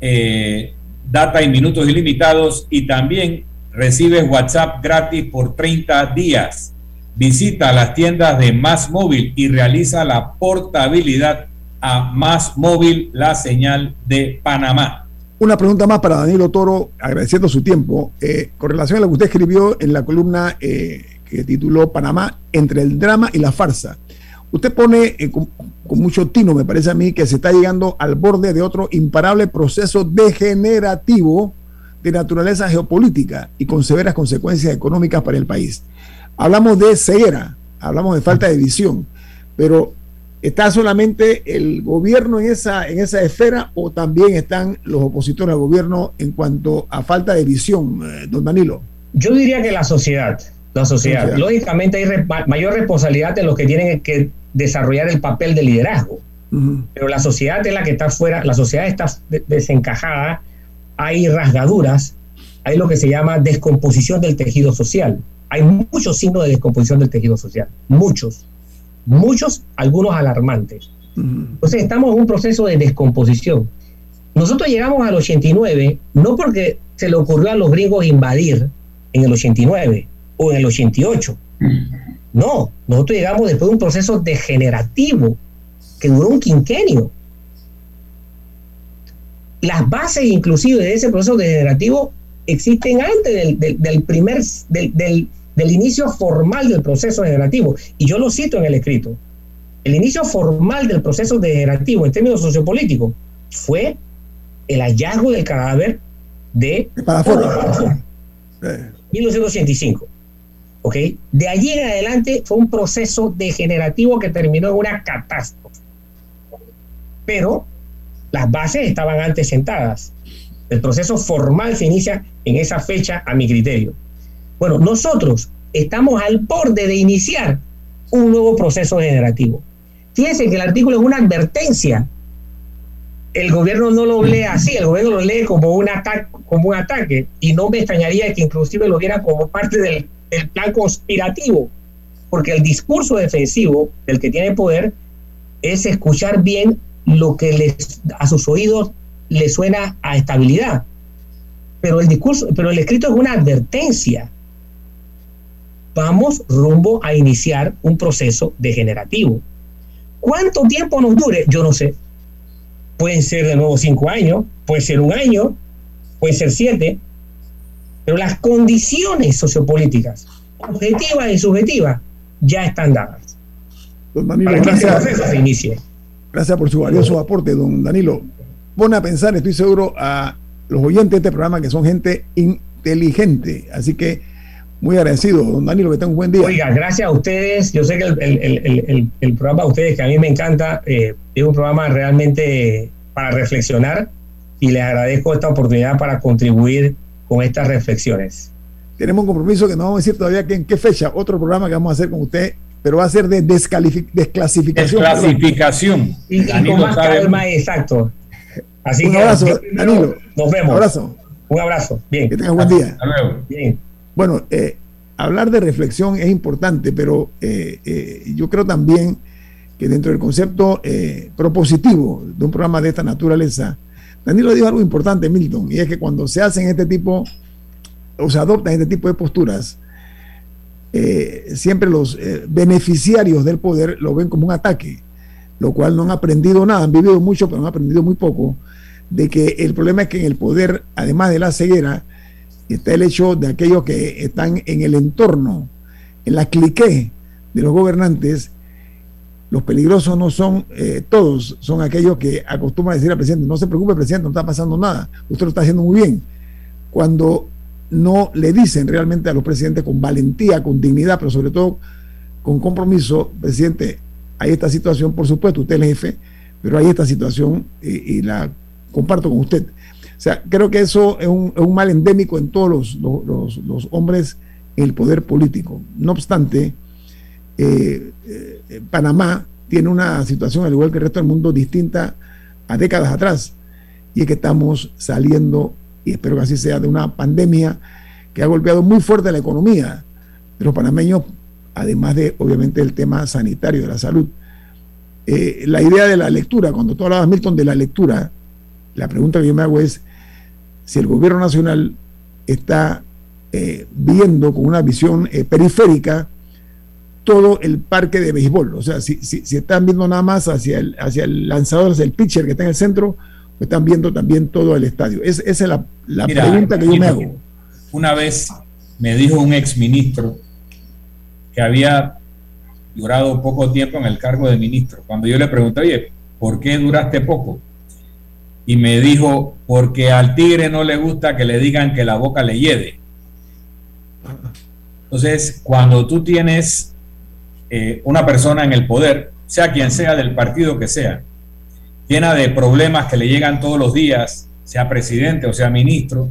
eh, data y minutos ilimitados y también recibes WhatsApp gratis por 30 días. Visita las tiendas de Más Móvil y realiza la portabilidad a Más Móvil, la señal de Panamá. Una pregunta más para Danilo Toro, agradeciendo su tiempo. Eh, con relación a lo que usted escribió en la columna eh, que tituló Panamá entre el drama y la farsa. Usted pone eh, con, mucho tino, me parece a mí, que se está llegando al borde de otro imparable proceso degenerativo de naturaleza geopolítica y con severas consecuencias económicas para el país. Hablamos de ceguera, hablamos de falta de visión, pero ¿está solamente el gobierno en esa, en esa esfera o también están los opositores al gobierno en cuanto a falta de visión, eh, don Danilo? Yo diría que la sociedad, la sociedad. Lógicamente hay mayor responsabilidad de los que tienen que desarrollar el papel de liderazgo. Pero la sociedad es la que está fuera, la sociedad está desencajada, hay rasgaduras, hay lo que se llama descomposición del tejido social. Hay muchos signos de descomposición del tejido social, muchos, muchos, algunos alarmantes. Entonces estamos en un proceso de descomposición. Nosotros llegamos al 89 no porque se le ocurrió a los gringos invadir en el 89 o en el 88. No, nosotros llegamos después de un proceso degenerativo que duró un quinquenio. Las bases inclusive de ese proceso degenerativo existen antes del, primer, del, inicio formal del proceso degenerativo. Y yo lo cito en el escrito. El inicio formal del proceso degenerativo en términos sociopolíticos fue el hallazgo del cadáver de... 1985. ¿ok? De allí en adelante fue un proceso degenerativo que terminó en una catástrofe. Pero las bases estaban antes sentadas. El proceso formal se inicia en esa fecha, a mi criterio. Bueno, nosotros estamos al borde de iniciar un nuevo proceso degenerativo. Fíjense que el artículo es una advertencia. El gobierno no lo lee así, el gobierno lo lee como un, ataque, como un ataque. Y no me extrañaría que inclusive lo viera como parte del el plan conspirativo, porque el discurso defensivo del que tiene poder es escuchar bien lo que les, a sus oídos le suena a estabilidad. Pero el discurso, pero el escrito es una advertencia. Vamos rumbo a iniciar un proceso degenerativo. ¿Cuánto tiempo nos dure? Yo no sé. Pueden ser de nuevo cinco años, puede ser un año, puede ser siete, pero las condiciones sociopolíticas, objetivas y subjetivas, ya están dadas. Don Danilo, gracias, Gracias por su valioso aporte, don Danilo. Pone a pensar, estoy seguro, a los oyentes de este programa que son gente inteligente. Así que muy agradecido, don Danilo, que tenga un buen día. Oiga, gracias a ustedes. Yo sé que el, programa de ustedes, que a mí me encanta, eh, es un programa realmente para reflexionar y les agradezco esta oportunidad para contribuir con estas reflexiones. Tenemos un compromiso que no vamos a decir todavía que en qué fecha, otro programa que vamos a hacer con usted, pero va a ser de desclasificación. Desclasificación. Y, con más calma, exacto. Así un abrazo, Danilo. Nos vemos. Un abrazo. Un abrazo. Bien. Que tenga buen día. Hasta luego. Bien. Bueno, eh, hablar de reflexión es importante, pero eh, eh, yo creo también que dentro del concepto propositivo de un programa de esta naturaleza, Danilo dijo algo importante, Milton, y es que cuando se hacen este tipo, o se adoptan este tipo de posturas, eh, siempre los eh, beneficiarios del poder lo ven como un ataque, lo cual no han aprendido nada, han vivido mucho, pero han aprendido muy poco, de que el problema es que en el poder, además de la ceguera, está el hecho de aquellos que están en el entorno, en la clique de los gobernantes, los peligrosos no son eh, todos, son aquellos que acostumbran a decir al presidente, no se preocupe presidente, no está pasando nada, usted lo está haciendo muy bien. Cuando no le dicen realmente a los presidentes con valentía, con dignidad, pero sobre todo con compromiso, presidente, hay esta situación, por supuesto, usted es el jefe, pero hay esta situación y, la comparto con usted. O sea, creo que eso es un, mal endémico en todos los, los, hombres en el poder político. No obstante, eh, eh, Panamá tiene una situación, al igual que el resto del mundo, distinta a décadas atrás. Y es que estamos saliendo, y espero que así sea, de una pandemia que ha golpeado muy fuerte la economía de los panameños, además de, obviamente, el tema sanitario de la salud. Eh, la idea de la lectura, cuando tú hablabas, Milton, de la lectura, la pregunta que yo me hago es si el gobierno nacional está viendo con una visión periférica todo el parque de béisbol. O sea, si, si, están viendo nada más hacia el, hacia el lanzador, hacia el pitcher que está en el centro, están viendo también todo el estadio. esa es la, la pregunta que yo me hago. Una vez me dijo un ex ministro que había durado poco tiempo en el cargo de ministro. Cuando yo le pregunté, ¿por qué duraste poco? Y me dijo, porque al tigre no le gusta que le digan que la boca le hiede. Entonces, cuando tú tienes eh, una persona en el poder, sea quien sea del partido que sea, llena de problemas que le llegan todos los días, sea presidente o sea ministro,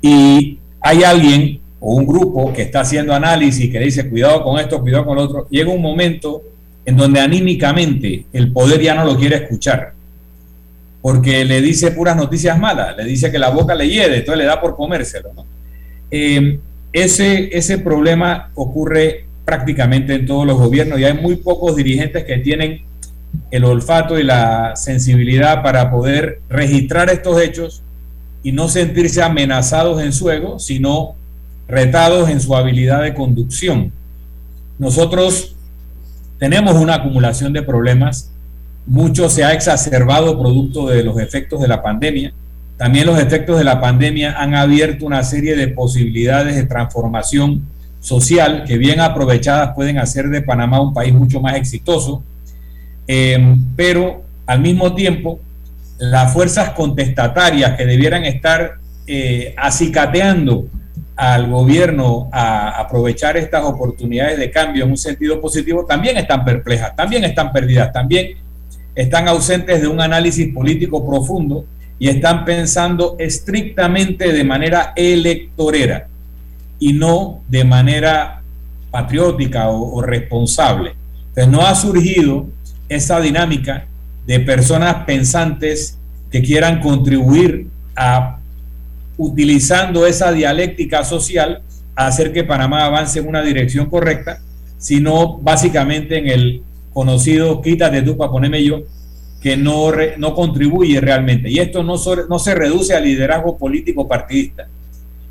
y hay alguien o un grupo que está haciendo análisis que dice cuidado con esto, cuidado con lo otro, llega un momento en donde anímicamente el poder ya no lo quiere escuchar, porque le dice puras noticias malas, le dice que la boca le hiede, entonces le da por comérselo. Eh, ese, ese problema ocurre prácticamente en todos los gobiernos y hay muy pocos dirigentes que tienen el olfato y la sensibilidad para poder registrar estos hechos y no sentirse amenazados en su ego, sino retados en su habilidad de conducción. Nosotros tenemos una acumulación de problemas, mucho se ha exacerbado producto de los efectos de la pandemia. También los efectos de la pandemia han abierto una serie de posibilidades de transformación social que bien aprovechadas pueden hacer de Panamá un país mucho más exitoso, eh, pero al mismo tiempo las fuerzas contestatarias que debieran estar eh, acicateando al gobierno a aprovechar estas oportunidades de cambio en un sentido positivo, también están perplejas, también están perdidas, también están ausentes de un análisis político profundo y están pensando estrictamente de manera electorera y no de manera patriótica o, responsable. Entonces no ha surgido esa dinámica de personas pensantes que quieran contribuir a, utilizando esa dialéctica social, hacer que Panamá avance en una dirección correcta, sino básicamente en el conocido quítate tú para ponerme yo, que no, no contribuye realmente. Y esto no, no se reduce al liderazgo político partidista,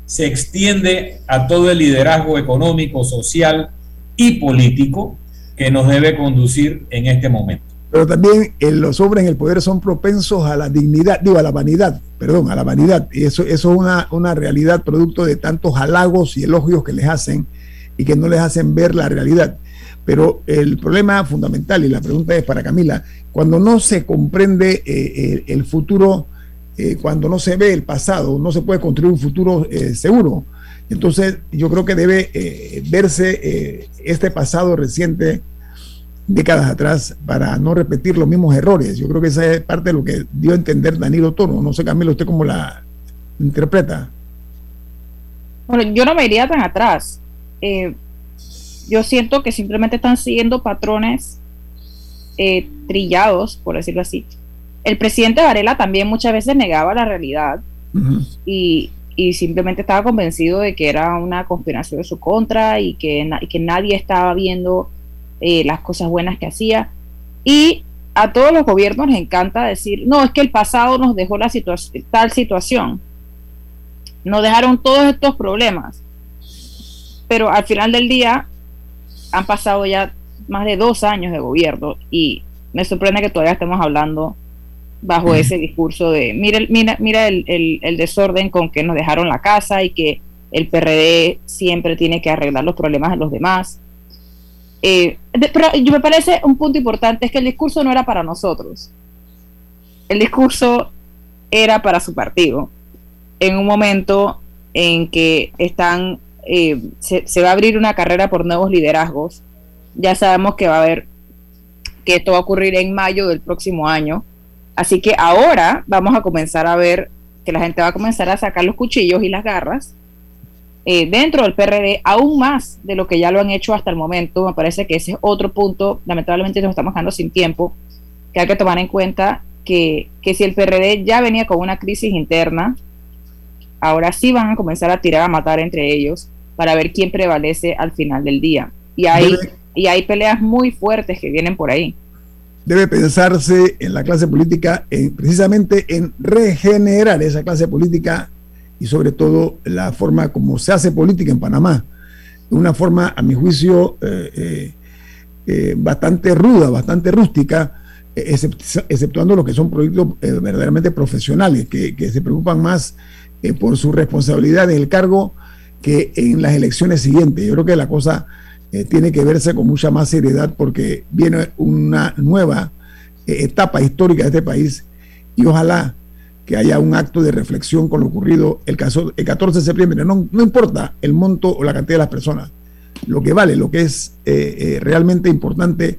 se extiende a todo el liderazgo económico, social y político que nos debe conducir en este momento. Pero también eh, los hombres en el poder son propensos a la dignidad, digo, a la vanidad, perdón, a la vanidad. Y eso, eso es una, una realidad producto de tantos halagos y elogios que les hacen y que no les hacen ver la realidad. Pero el problema fundamental, y la pregunta es para Camila, cuando no se comprende eh, el futuro eh, cuando no se ve el pasado, no se puede construir un futuro eh, seguro. Entonces, yo creo que debe verse este pasado reciente, décadas atrás, para no repetir los mismos errores. Yo creo que esa es parte de lo que dio a entender Danilo Toro. No sé, Camilo, ¿usted cómo la interpreta? Bueno, yo no me iría tan atrás. yo siento que simplemente están siguiendo patrones trillados, por decirlo así, el presidente Varela también muchas veces negaba la realidad y, simplemente estaba convencido de que era una conspiración de su contra y que, que nadie estaba viendo eh, las cosas buenas que hacía. Y a todos los gobiernos les encanta decir, no, es que el pasado nos dejó la tal situación, nos dejaron todos estos problemas. Pero al final del día han pasado ya más de dos años de gobierno y me sorprende que todavía estemos hablando bajo ese discurso de mira, mira, mira el, el, desorden con que nos dejaron la casa y que el PRD siempre tiene que arreglar los problemas de los demás. Eh, pero yo me parece un punto importante es que el discurso no era para nosotros. El discurso era para su partido. En un momento en que están eh, se, se, va a abrir una carrera por nuevos liderazgos. Ya sabemos que va a haber que esto va a ocurrir en mayo del próximo año. Así que ahora vamos a comenzar a ver que la gente va a comenzar a sacar los cuchillos y las garras eh, dentro del PRD, aún más de lo que ya lo han hecho hasta el momento. Me parece que ese es otro punto, lamentablemente nos estamos dejando sin tiempo, que hay que tomar en cuenta que, que si el PRD ya venía con una crisis interna, ahora sí van a comenzar a tirar a matar entre ellos para ver quién prevalece al final del día. Y hay, y hay peleas muy fuertes que vienen por ahí debe pensarse en la clase política, en, precisamente en regenerar esa clase política y sobre todo la forma como se hace política en Panamá. Una forma, a mi juicio, eh, eh, eh, bastante ruda, bastante rústica, exceptuando los que son proyectos verdaderamente profesionales, que, se preocupan más por su responsabilidad en el cargo que en las elecciones siguientes. Yo creo que la cosa tiene que verse con mucha más seriedad porque viene una nueva etapa histórica de este país y ojalá que haya un acto de reflexión con lo ocurrido el, caso, el 14 de septiembre. No, no importa el monto o la cantidad de las personas. Lo que vale, lo que es eh, realmente importante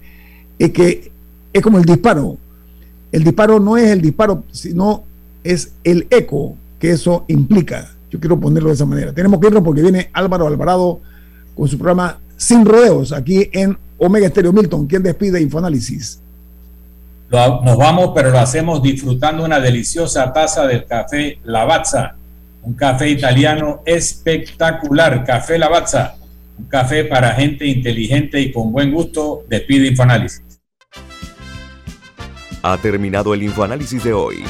es que es como el disparo. El disparo no es el disparo, sino es el eco que eso implica. Yo quiero ponerlo de esa manera. Tenemos que irnos porque viene Álvaro Alvarado con su programa Sin Rodeos aquí en Omega Estéreo Milton. ¿Quién despide Infoanálisis? Nos vamos, pero lo hacemos disfrutando una deliciosa taza del café Lavazza, un café italiano espectacular. Café Lavazza, un café para gente inteligente y con buen gusto. Despide Infoanálisis. Ha terminado el Infoanálisis de hoy.